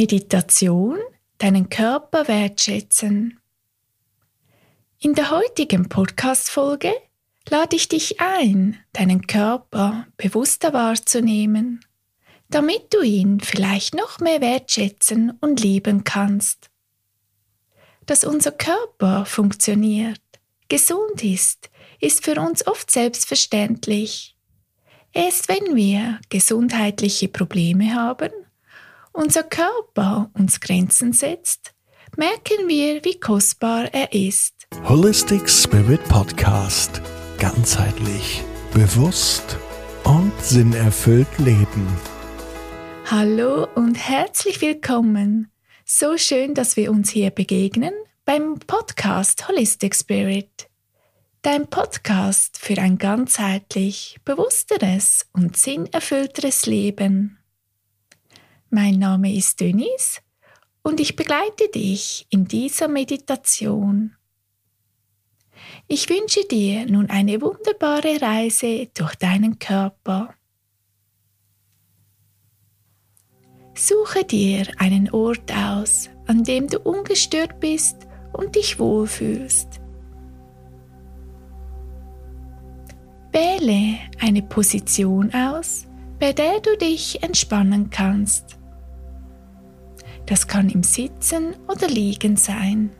Meditation, deinen Körper wertschätzen. In der heutigen Podcast-Folge lade ich dich ein, deinen Körper bewusster wahrzunehmen, damit du ihn vielleicht noch mehr wertschätzen und lieben kannst. Dass unser Körper funktioniert, gesund ist, ist für uns oft selbstverständlich. Erst wenn wir gesundheitliche Probleme haben unser Körper uns Grenzen setzt, merken wir, wie kostbar er ist. Holistic Spirit Podcast. Ganzheitlich, bewusst und sinnerfüllt leben. Hallo und herzlich willkommen. So schön, dass wir uns hier begegnen beim Podcast Holistic Spirit. Dein Podcast für ein ganzheitlich bewussteres und sinnerfüllteres Leben. Mein Name ist Denise und ich begleite dich in dieser Meditation. Ich wünsche dir nun eine wunderbare Reise durch deinen Körper. Suche dir einen Ort aus, an dem du ungestört bist und dich wohlfühlst. Wähle eine Position aus, bei der du dich entspannen kannst. Das kann im Sitzen oder Liegen sein.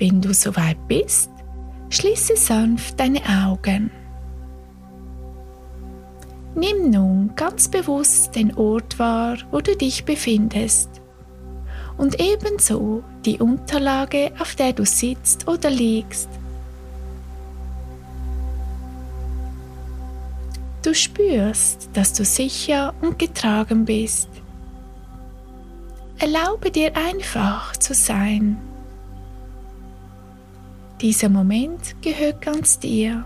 Wenn du soweit bist, schließe sanft deine Augen. Nimm nun ganz bewusst den Ort wahr, wo du dich befindest und ebenso die Unterlage, auf der du sitzt oder liegst. Du spürst, dass du sicher und getragen bist. Erlaube dir einfach zu sein. Dieser Moment gehört ganz dir.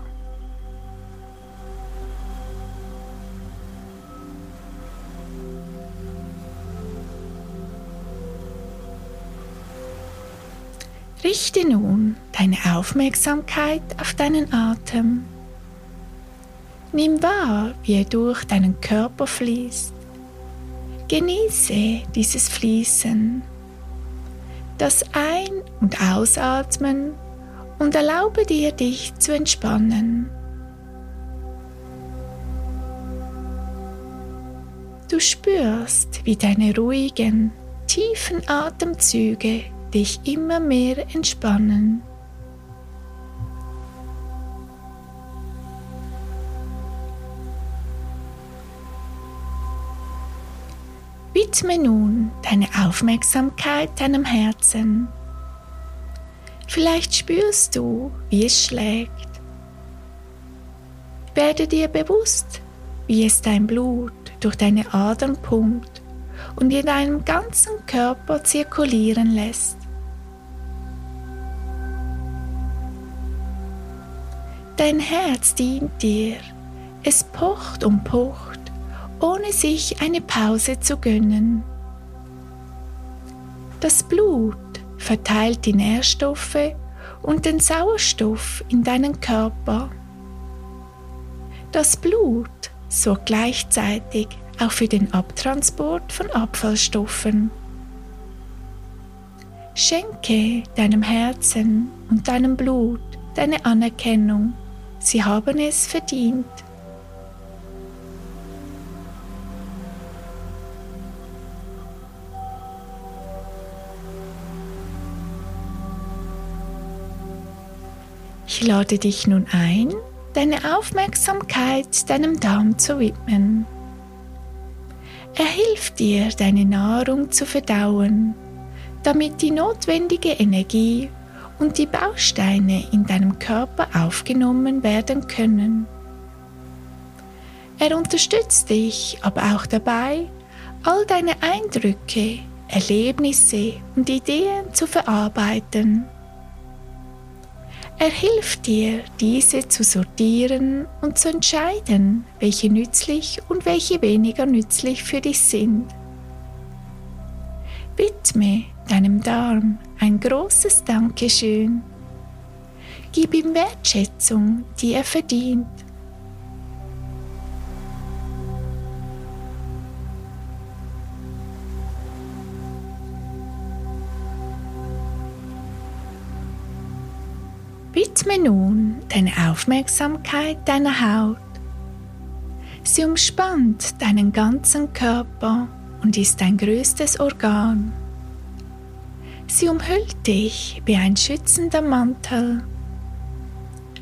Richte nun deine Aufmerksamkeit auf deinen Atem. Nimm wahr, wie er durch deinen Körper fließt. Genieße dieses Fließen, das Ein- und Ausatmen und erlaube dir, dich zu entspannen. Du spürst, wie deine ruhigen, tiefen Atemzüge dich immer mehr entspannen. Widme nun deine Aufmerksamkeit deinem Herzen. Vielleicht spürst du, wie es schlägt. Werde dir bewusst, wie es dein Blut durch deine Adern pumpt und in deinem ganzen Körper zirkulieren lässt. Dein Herz dient dir, es pocht und pocht ohne sich eine Pause zu gönnen. Das Blut verteilt die Nährstoffe und den Sauerstoff in deinen Körper. Das Blut sorgt gleichzeitig auch für den Abtransport von Abfallstoffen. Schenke deinem Herzen und deinem Blut deine Anerkennung. Sie haben es verdient. Ich lade dich nun ein, deine Aufmerksamkeit deinem Darm zu widmen. Er hilft dir, deine Nahrung zu verdauen, damit die notwendige Energie und die Bausteine in deinem Körper aufgenommen werden können. Er unterstützt dich aber auch dabei, all deine Eindrücke, Erlebnisse und Ideen zu verarbeiten er hilft dir, diese zu sortieren und zu entscheiden, welche nützlich und welche weniger nützlich für dich sind. Widme deinem Darm ein großes Dankeschön. Gib ihm Wertschätzung, die er verdient. Widme nun deine Aufmerksamkeit deiner Haut. Sie umspannt deinen ganzen Körper und ist dein größtes Organ. Sie umhüllt dich wie ein schützender Mantel.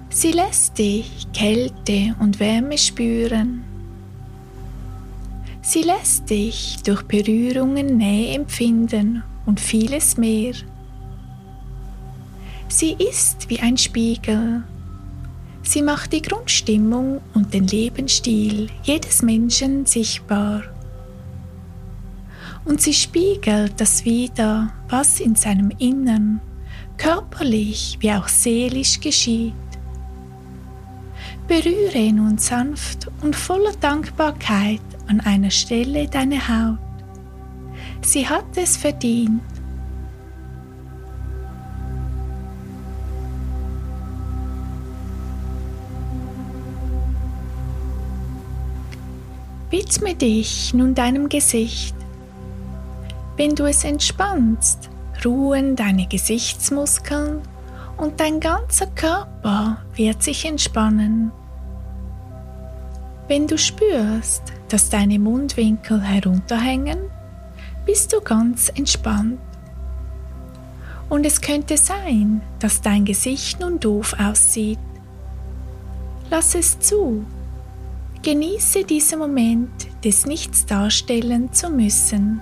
Sie lässt dich Kälte und Wärme spüren. Sie lässt dich durch Berührungen Nähe empfinden und vieles mehr. Sie ist wie ein Spiegel. Sie macht die Grundstimmung und den Lebensstil jedes Menschen sichtbar. Und sie spiegelt das wider, was in seinem Innern körperlich wie auch seelisch geschieht. Berühre nun sanft und voller Dankbarkeit an einer Stelle deine Haut. Sie hat es verdient. Widme dich nun deinem Gesicht. Wenn du es entspannst, ruhen deine Gesichtsmuskeln und dein ganzer Körper wird sich entspannen. Wenn du spürst, dass deine Mundwinkel herunterhängen, bist du ganz entspannt. Und es könnte sein, dass dein Gesicht nun doof aussieht. Lass es zu Genieße diesen Moment des Nichts darstellen zu müssen.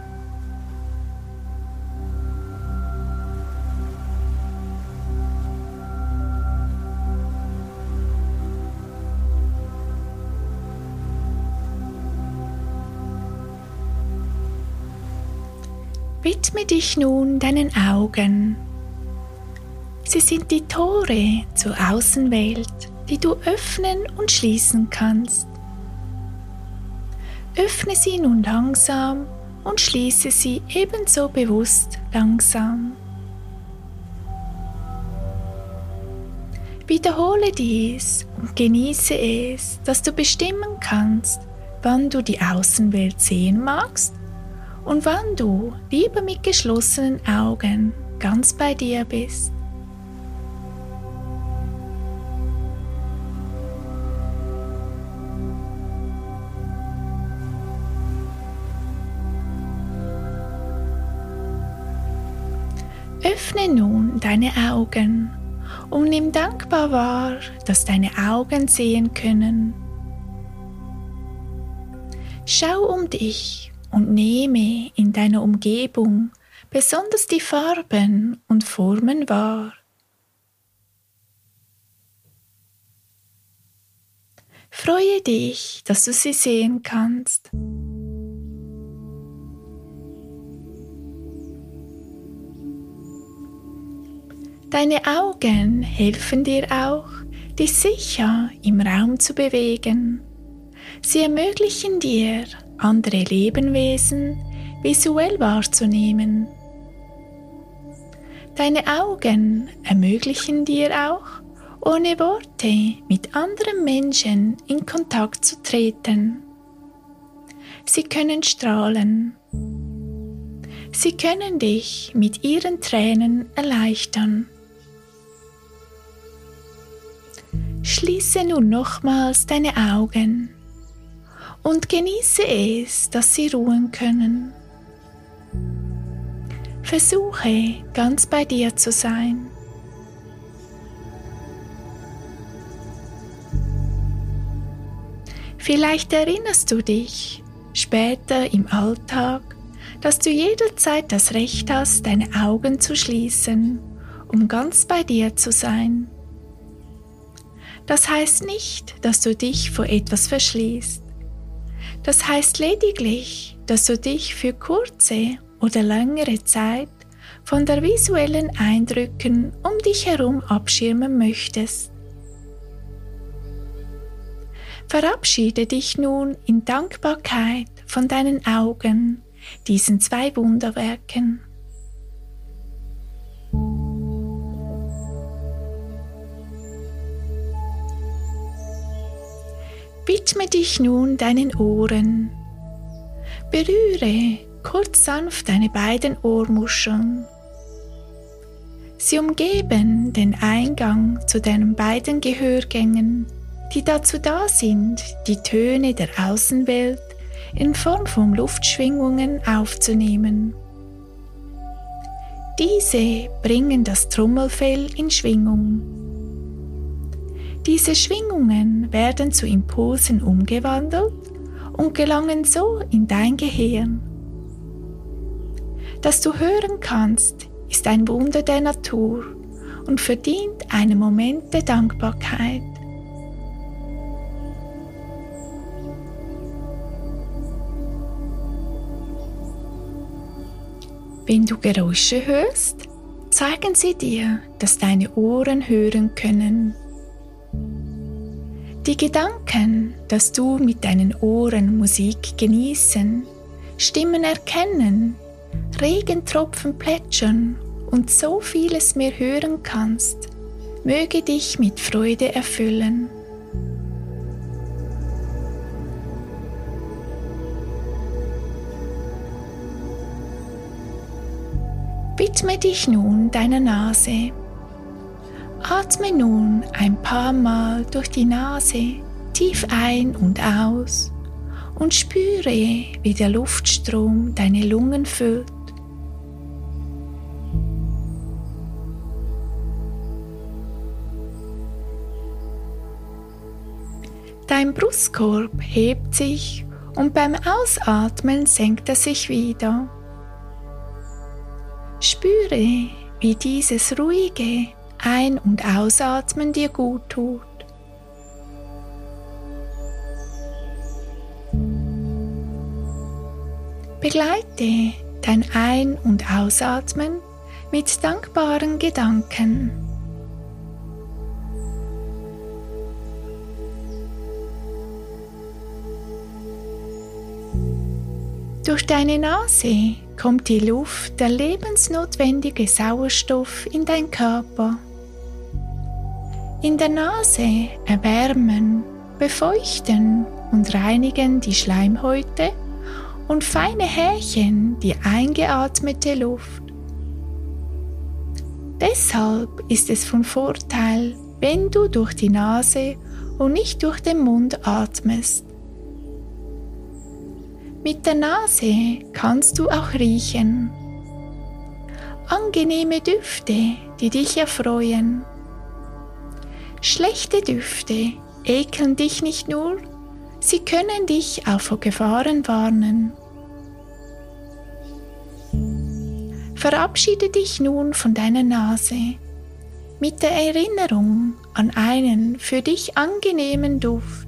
Widme dich nun deinen Augen. Sie sind die Tore zur Außenwelt, die du öffnen und schließen kannst. Öffne sie nun langsam und schließe sie ebenso bewusst langsam. Wiederhole dies und genieße es, dass du bestimmen kannst, wann du die Außenwelt sehen magst und wann du lieber mit geschlossenen Augen ganz bei dir bist. Öffne nun deine Augen und nimm dankbar wahr, dass deine Augen sehen können. Schau um dich und nehme in deiner Umgebung besonders die Farben und Formen wahr. Freue dich, dass du sie sehen kannst. Deine Augen helfen dir auch, dich sicher im Raum zu bewegen. Sie ermöglichen dir, andere Lebenwesen visuell wahrzunehmen. Deine Augen ermöglichen dir auch, ohne Worte mit anderen Menschen in Kontakt zu treten. Sie können strahlen. Sie können dich mit ihren Tränen erleichtern. Schließe nun nochmals deine Augen und genieße es, dass sie ruhen können. Versuche ganz bei dir zu sein. Vielleicht erinnerst du dich später im Alltag, dass du jederzeit das Recht hast, deine Augen zu schließen, um ganz bei dir zu sein. Das heißt nicht, dass du dich vor etwas verschließt. Das heißt lediglich, dass du dich für kurze oder längere Zeit von der visuellen Eindrücken um dich herum abschirmen möchtest. Verabschiede dich nun in Dankbarkeit von deinen Augen, diesen zwei Wunderwerken. Widme dich nun deinen Ohren. Berühre kurz sanft deine beiden Ohrmuscheln. Sie umgeben den Eingang zu deinen beiden Gehörgängen, die dazu da sind, die Töne der Außenwelt in Form von Luftschwingungen aufzunehmen. Diese bringen das Trommelfell in Schwingung. Diese Schwingungen werden zu Impulsen umgewandelt und gelangen so in dein Gehirn. Dass du hören kannst, ist ein Wunder der Natur und verdient einen Moment der Dankbarkeit. Wenn du Geräusche hörst, zeigen sie dir, dass deine Ohren hören können. Die Gedanken, dass du mit deinen Ohren Musik genießen, Stimmen erkennen, Regentropfen plätschern und so vieles mehr hören kannst, möge dich mit Freude erfüllen. Widme dich nun deiner Nase. Atme nun ein paar Mal durch die Nase tief ein und aus und spüre, wie der Luftstrom deine Lungen füllt. Dein Brustkorb hebt sich und beim Ausatmen senkt er sich wieder. Spüre, wie dieses ruhige Ein- und Ausatmen dir gut tut. Begleite dein Ein- und Ausatmen mit dankbaren Gedanken. Durch deine Nase kommt die Luft, der lebensnotwendige Sauerstoff in dein Körper. In der Nase erwärmen, befeuchten und reinigen die Schleimhäute und feine Härchen die eingeatmete Luft. Deshalb ist es von Vorteil, wenn du durch die Nase und nicht durch den Mund atmest. Mit der Nase kannst du auch riechen. Angenehme Düfte, die dich erfreuen. Schlechte Düfte ekeln dich nicht nur, sie können dich auch vor Gefahren warnen. Verabschiede dich nun von deiner Nase mit der Erinnerung an einen für dich angenehmen Duft.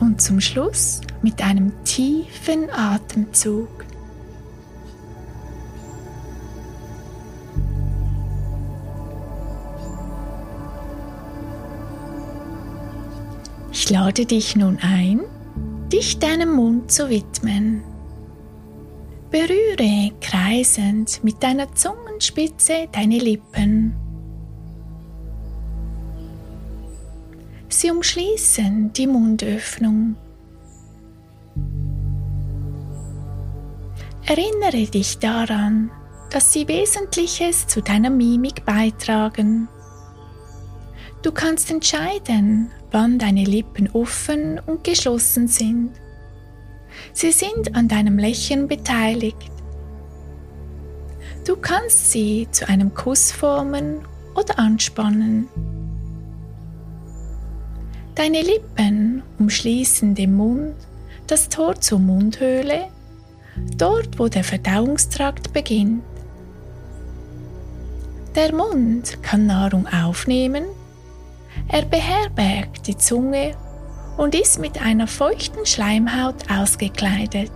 und zum Schluss mit einem tiefen Atemzug. Ich lade dich nun ein, dich deinem Mund zu widmen. Berühre kreisend mit deiner Zungenspitze deine Lippen. Sie umschließen die Mundöffnung. Erinnere dich daran, dass sie Wesentliches zu deiner Mimik beitragen. Du kannst entscheiden, wann deine Lippen offen und geschlossen sind. Sie sind an deinem Lächeln beteiligt. Du kannst sie zu einem Kuss formen oder anspannen. Deine Lippen umschließen den Mund, das Tor zur Mundhöhle, dort wo der Verdauungstrakt beginnt. Der Mund kann Nahrung aufnehmen, er beherbergt die Zunge und ist mit einer feuchten Schleimhaut ausgekleidet.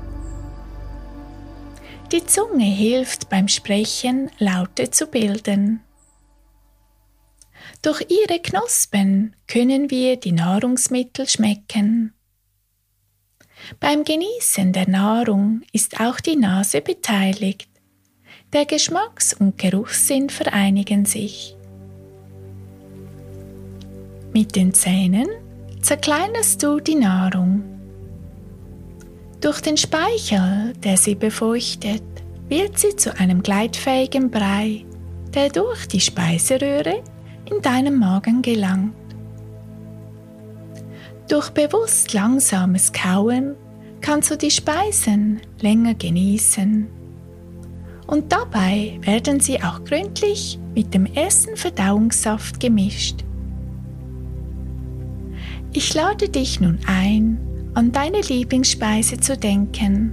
Die Zunge hilft beim Sprechen Laute zu bilden. Durch ihre Knospen können wir die Nahrungsmittel schmecken. Beim Genießen der Nahrung ist auch die Nase beteiligt, Der Geschmacks- und Geruchssinn vereinigen sich. Mit den Zähnen zerkleinerst du die Nahrung. Durch den Speichel, der sie befeuchtet, wird sie zu einem gleitfähigen Brei, der durch die Speiseröhre in deinem Magen gelangt. Durch bewusst langsames Kauen kannst du die Speisen länger genießen. Und dabei werden sie auch gründlich mit dem ersten Verdauungssaft gemischt. Ich lade dich nun ein, an deine Lieblingsspeise zu denken.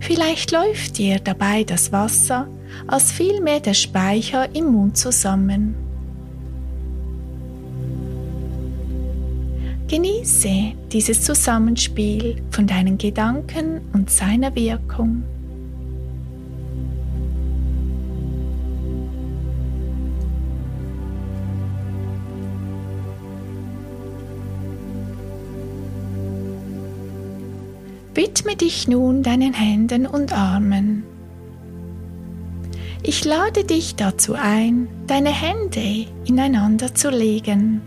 Vielleicht läuft dir dabei das Wasser als vielmehr der Speicher im Mund zusammen. Genieße dieses Zusammenspiel von deinen Gedanken und seiner Wirkung. Widme dich nun deinen Händen und Armen. Ich lade dich dazu ein, deine Hände ineinander zu legen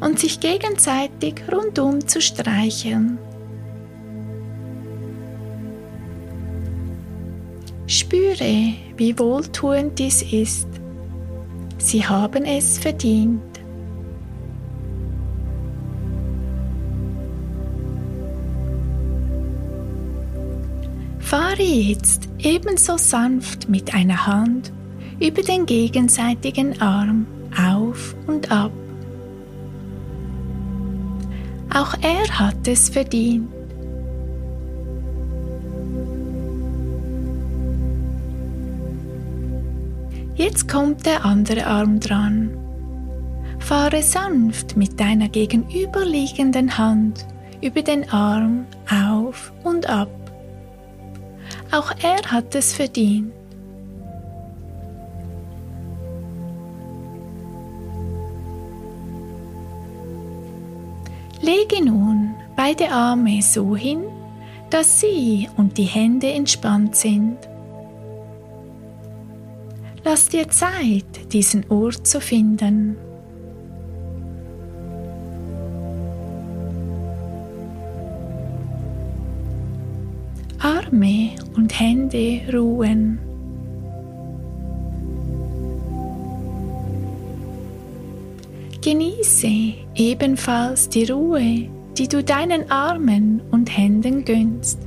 und sich gegenseitig rundum zu streicheln. Spüre, wie wohltuend dies ist. Sie haben es verdient. Fahre jetzt ebenso sanft mit einer Hand über den gegenseitigen Arm auf und ab. Auch er hat es verdient. Jetzt kommt der andere Arm dran. Fahre sanft mit deiner gegenüberliegenden Hand über den Arm auf und ab. Auch er hat es verdient. Lege nun beide Arme so hin, dass sie und die Hände entspannt sind. Lass dir Zeit, diesen Ort zu finden. Arme und Hände ruhen. Genieße ebenfalls die Ruhe, die du deinen Armen und Händen gönnst.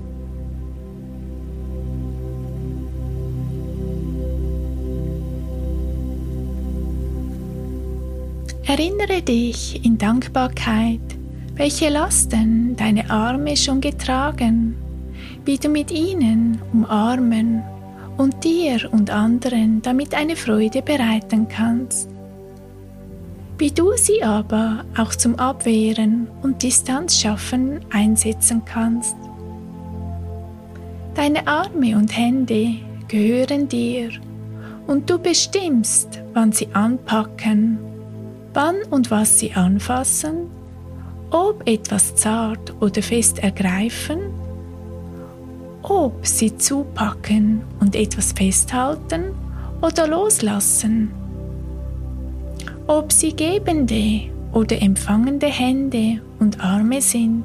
Erinnere dich in Dankbarkeit, welche Lasten deine Arme schon getragen, wie du mit ihnen umarmen und dir und anderen damit eine Freude bereiten kannst wie du sie aber auch zum Abwehren und Distanz schaffen einsetzen kannst. Deine Arme und Hände gehören dir und du bestimmst, wann sie anpacken, wann und was sie anfassen, ob etwas zart oder fest ergreifen, ob sie zupacken und etwas festhalten oder loslassen ob sie gebende oder empfangende Hände und Arme sind.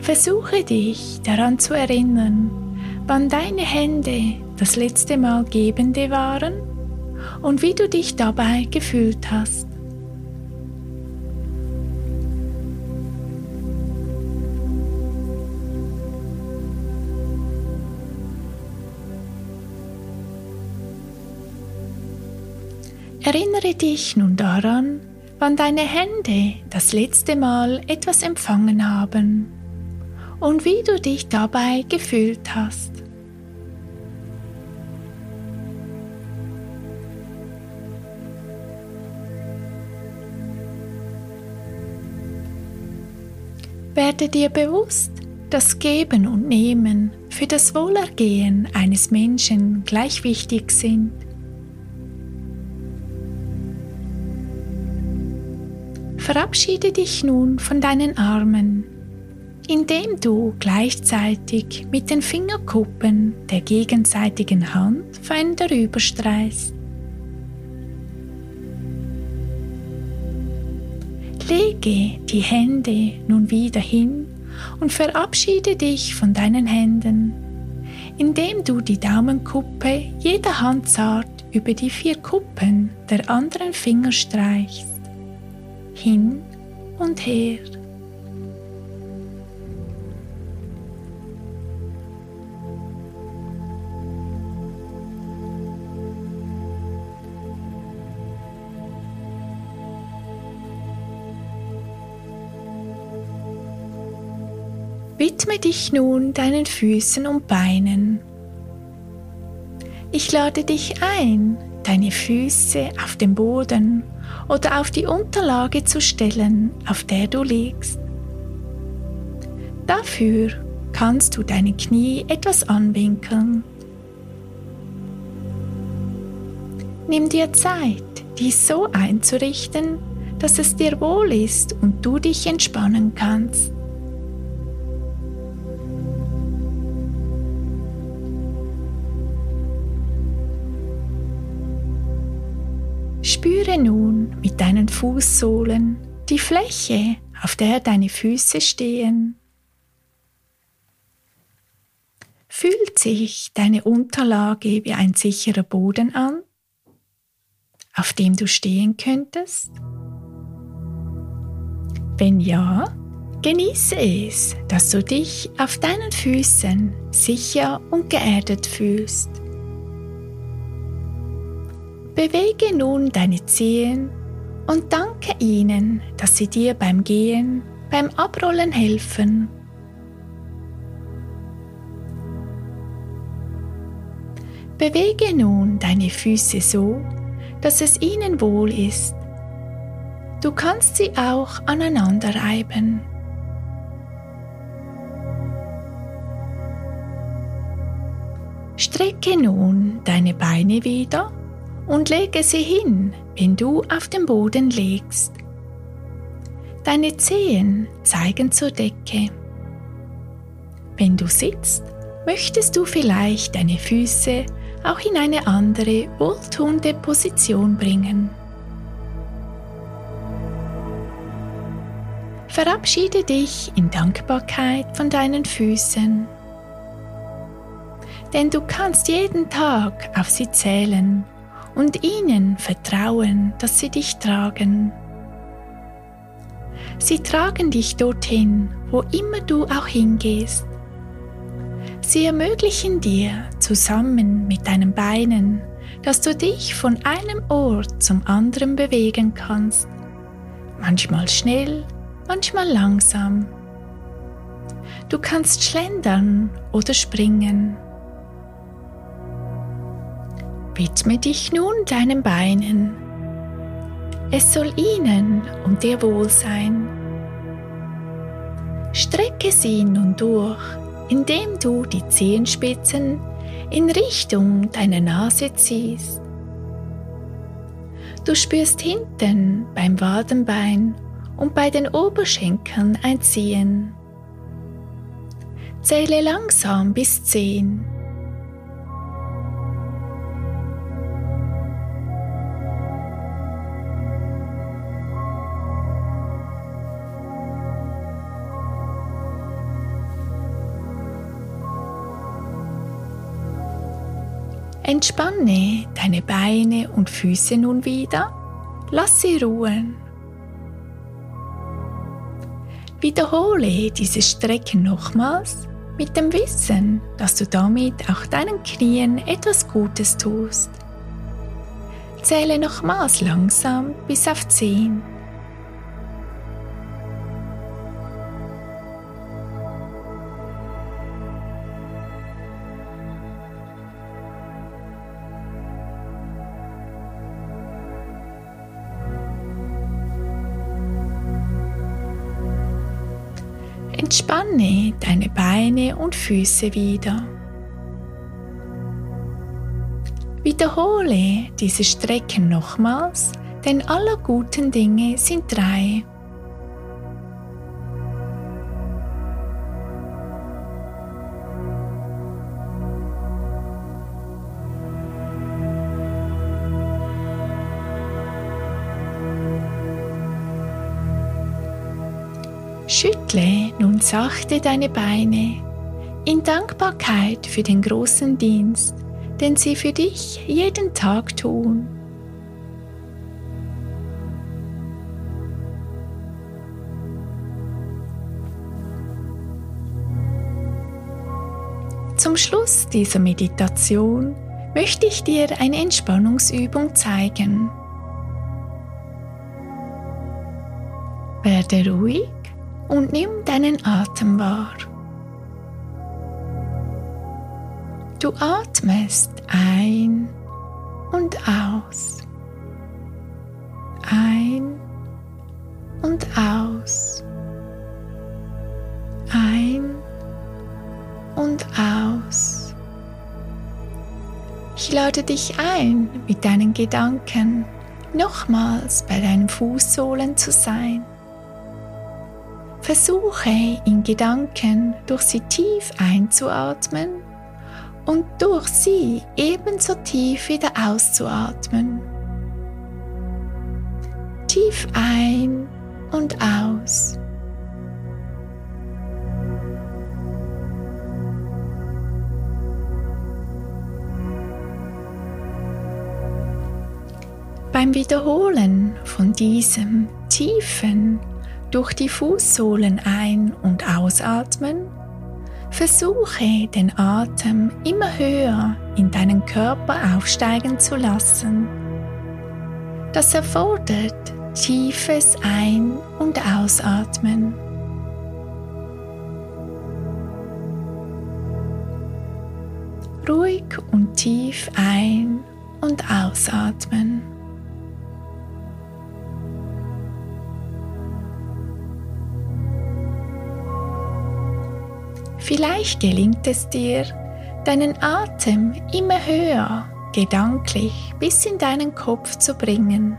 Versuche dich daran zu erinnern, wann deine Hände das letzte Mal gebende waren und wie du dich dabei gefühlt hast. Erinnere dich nun daran, wann deine Hände das letzte Mal etwas empfangen haben und wie du dich dabei gefühlt hast. Werde dir bewusst, dass Geben und Nehmen für das Wohlergehen eines Menschen gleich wichtig sind. Verabschiede dich nun von deinen Armen. indem du gleichzeitig mit den Fingerkuppen der gegenseitigen Hand fein darüber streichst. Lege die Hände nun wieder hin und verabschiede dich von deinen Händen, indem du die Daumenkuppe jeder Hand zart über die vier Kuppen der anderen Finger streichst, hin und her. Widme dich nun deinen Füßen und Beinen. Ich lade dich ein, deine Füße auf den Boden oder auf die Unterlage zu stellen, auf der du liegst. Dafür kannst du deine Knie etwas anwinkeln. Nimm dir Zeit, dies so einzurichten, dass es dir wohl ist und du dich entspannen kannst. Nun mit deinen Fußsohlen die Fläche, auf der deine Füße stehen. Fühlt sich deine Unterlage wie ein sicherer Boden an, auf dem du stehen könntest? Wenn ja, genieße es, dass du dich auf deinen Füßen sicher und geerdet fühlst. Bewege nun deine Zehen und danke ihnen, dass sie dir beim Gehen, beim Abrollen helfen. Bewege nun deine Füße so, dass es ihnen wohl ist. Du kannst sie auch aneinander reiben. Strecke nun deine Beine wieder und lege sie hin, wenn du auf den Boden legst. Deine Zehen zeigen zur Decke. Wenn du sitzt, möchtest du vielleicht deine Füße auch in eine andere, wohltuende Position bringen. Verabschiede dich in Dankbarkeit von deinen Füßen. Denn du kannst jeden Tag auf sie zählen und ihnen vertrauen, dass sie dich tragen. Sie tragen dich dorthin, wo immer du auch hingehst. Sie ermöglichen dir zusammen mit deinen Beinen, dass du dich von einem Ort zum anderen bewegen kannst. Manchmal schnell, manchmal langsam. Du kannst schlendern oder springen. Widme dich nun deinen Beinen. Es soll ihnen und dir wohl sein. Strecke sie nun durch, indem du die Zehenspitzen in Richtung deiner Nase ziehst. Du spürst hinten beim Wadenbein und bei den Oberschenkeln ein Ziehen. Zähle langsam bis zehn. Entspanne deine Beine und Füße nun wieder. Lass sie ruhen. Wiederhole diese Strecken nochmals mit dem Wissen, dass du damit auch deinen Knien etwas Gutes tust. Zähle nochmals langsam bis auf 10. Entspanne deine Beine und Füße wieder. Wiederhole diese Strecken nochmals, denn aller guten Dinge sind drei. Schüttle nun sachte deine Beine in Dankbarkeit für den großen Dienst, den sie für dich jeden Tag tun. Zum Schluss dieser Meditation möchte ich dir eine Entspannungsübung zeigen. Werde ruhig und nimm deinen Atem wahr. Du atmest ein und aus. Ein und aus. Ein und aus. Ich lade dich ein, mit deinen Gedanken nochmals bei deinen Fußsohlen zu sein. Versuche in Gedanken durch sie tief einzuatmen und durch sie ebenso tief wieder auszuatmen. Tief ein und aus. Beim Wiederholen von diesem tiefen durch die Fußsohlen ein- und ausatmen, versuche den Atem immer höher in deinen Körper aufsteigen zu lassen. Das erfordert tiefes Ein- und Ausatmen. Ruhig und tief ein- und ausatmen. Vielleicht gelingt es dir, deinen Atem immer höher, gedanklich bis in deinen Kopf zu bringen.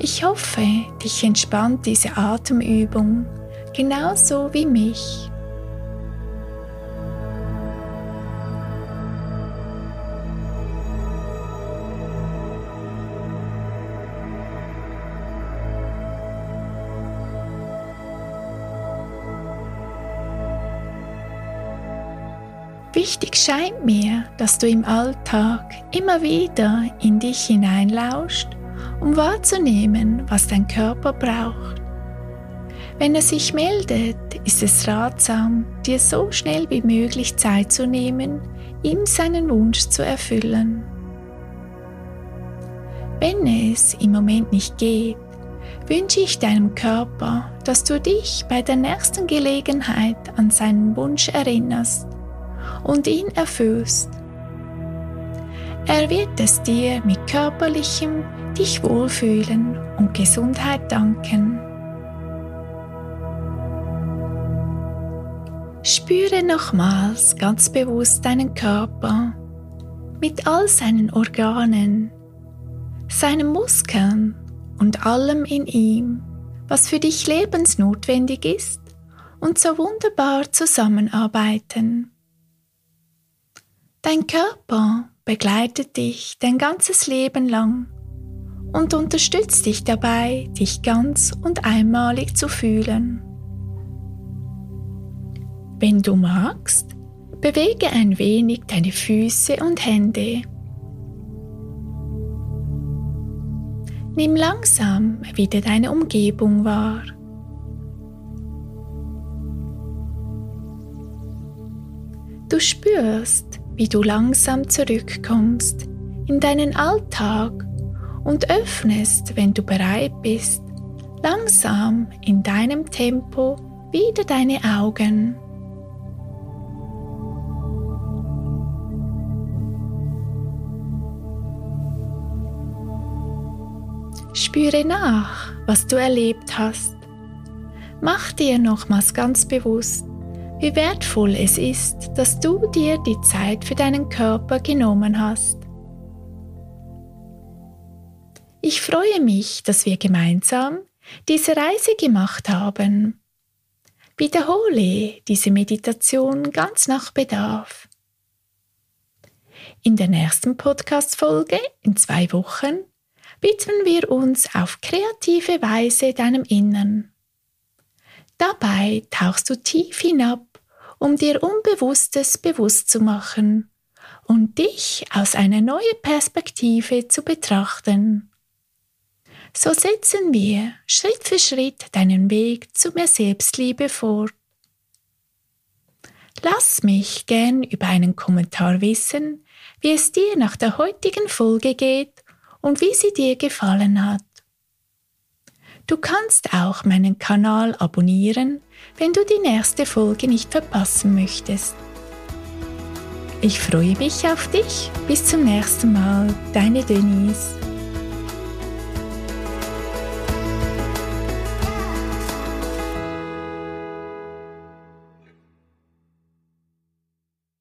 Ich hoffe, dich entspannt diese Atemübung genauso wie mich. Wichtig scheint mir, dass du im Alltag immer wieder in dich hineinlauscht, um wahrzunehmen, was dein Körper braucht. Wenn er sich meldet, ist es ratsam, dir so schnell wie möglich Zeit zu nehmen, ihm seinen Wunsch zu erfüllen. Wenn es im Moment nicht geht, wünsche ich deinem Körper, dass du dich bei der nächsten Gelegenheit an seinen Wunsch erinnerst und ihn erfüllst. Er wird es dir mit körperlichem dich wohlfühlen und Gesundheit danken. Spüre nochmals ganz bewusst deinen Körper mit all seinen Organen, seinen Muskeln und allem in ihm, was für dich lebensnotwendig ist und so wunderbar zusammenarbeiten. Dein Körper begleitet dich dein ganzes Leben lang und unterstützt dich dabei, dich ganz und einmalig zu fühlen. Wenn du magst, bewege ein wenig deine Füße und Hände. Nimm langsam wieder deine Umgebung wahr. Du spürst, wie du langsam zurückkommst in deinen Alltag und öffnest, wenn du bereit bist, langsam in deinem Tempo wieder deine Augen. Spüre nach, was du erlebt hast. Mach dir nochmals ganz bewusst, wie wertvoll es ist, dass du dir die Zeit für deinen Körper genommen hast. Ich freue mich, dass wir gemeinsam diese Reise gemacht haben. Wiederhole diese Meditation ganz nach Bedarf. In der nächsten Podcast-Folge in zwei Wochen widmen wir uns auf kreative Weise deinem Innern. Dabei tauchst du tief hinab, um dir Unbewusstes bewusst zu machen und dich aus einer neuen Perspektive zu betrachten. So setzen wir Schritt für Schritt deinen Weg zu mehr Selbstliebe fort. Lass mich gern über einen Kommentar wissen, wie es dir nach der heutigen Folge geht und wie sie dir gefallen hat. Du kannst auch meinen Kanal abonnieren, wenn du die nächste Folge nicht verpassen möchtest. Ich freue mich auf dich. Bis zum nächsten Mal. Deine Denise.